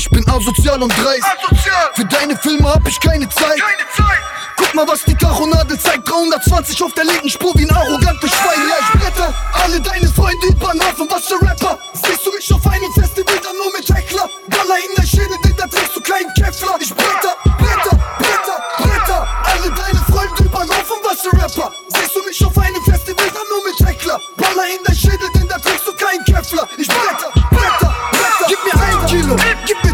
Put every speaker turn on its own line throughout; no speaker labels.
asozial und dreist.
Asozial,
Für deine Filme hab ich keine Zeit.
keine Zeit.
Guck mal, was die Tachonadel zeigt. 320 auf der linken Spur wie ein arrogantes Schwein. Ja, ich bretter alle deine Freunde über den Haufen. Was für Rapper? Siehst du mich auf einem Festival dann nur mit Heckler? Baller in der Schädel, denn da trägst du keinen Kevlar. Ich bretter, bretter, bretter, bretter alle deine Freunde über den Haufen. Was für Rapper? Siehst du mich auf einem Festival dann nur mit Heckler? Baller in der Schädel, denn da trägst du keinen Kevlar. Ich bretter, bretter, bretter. Gib mir ein Kilo, gib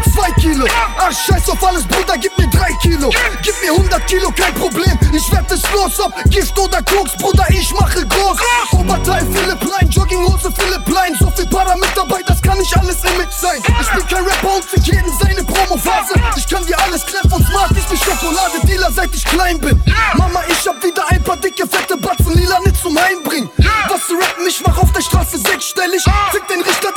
scheiß auf alles, Bruder, gib mir drei Kilo. Gib mir 100 Kilo, kein Problem. Ich werd es los, ob Gift oder Koks, Bruder, ich mache groß. Oberteil Philipp Plein, Jogginghose Philipp Plein. So viel Para mit dabei, das kann nicht alles Image sein. Ich bin kein Rapper und für jeden seine Promophase. Ich kann dir alles kläffen und smart ist wie Schokolade, Dealer, seit ich klein bin. Mama, ich hab wieder ein paar dicke, fette Batzen, lila nicht zum Einbringen. Was zu rappen, ich mach auf der Straße sechsstellig. Fick den Richter,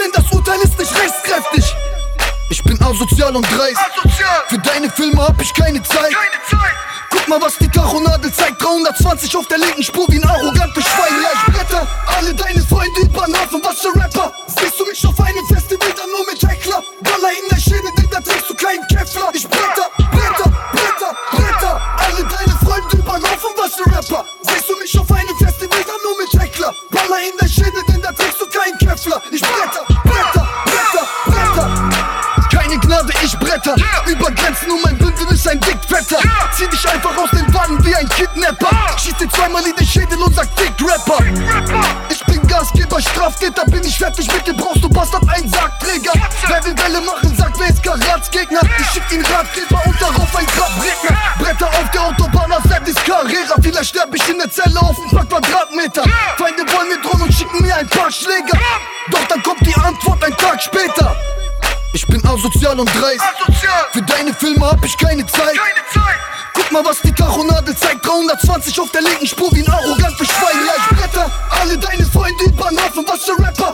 Ich bin asozial und dreist.
Asozial,
Für deine Filme hab ich keine Zeit.
keine Zeit.
Guck mal, was die Tachonadel zeigt. 320 auf der linken Spur wie ein arrogantes Schwein. Ja, ich bretter alle deine Freunde über den Haufen. Was für Rapper? Siehst du mich auf einem Festival dann nur mit Heckler? Baller in der Schädel, denn da trägst du keinen Kevlar. Ich bretter, bretter, bretter, bretter alle deine Freunde über den Haufen. Was für Rapper? Siehst du mich auf einem Festival dann nur mit Heckler? Baller in der Schädel, denn da Keine Gnade, ich bretter. Über Grenzen und mein Bündel ist ein Dickfetter. Zieh dich einfach aus den Wannen wie ein Kidnapper. Schieß dir zweimal in den Schädel und sag Dick Rapper. Ich bin Gasgeber, Straftäter, bin ich fertig mit dir, brauchst du Bastard, ein Sargträger. Wer will Welle machen, sagt, wer ist Karatsgegner? Ich schick ihn Ratgeber und darauf ein Grabredner. Bretter auf der Autobahn, als wäre Carrera. Vielleicht sterb ich in der Zelle auf ein paar Quadratmeter. Feinde wollen mir drohen und schicken mir ein paar Schläger. Doch dann kommt die Antwort ein Tag später. Ich bin asozial und dreist.
Asozial.
Für deine Filme hab ich keine Zeit.
Keine Zeit.
Guck mal, was die Tachonadel zeigt. 320 auf der linken Spur wie ein arrogant Schwein. Ja, ich bretter alle deine Freunde über den Haufen. Was für Rapper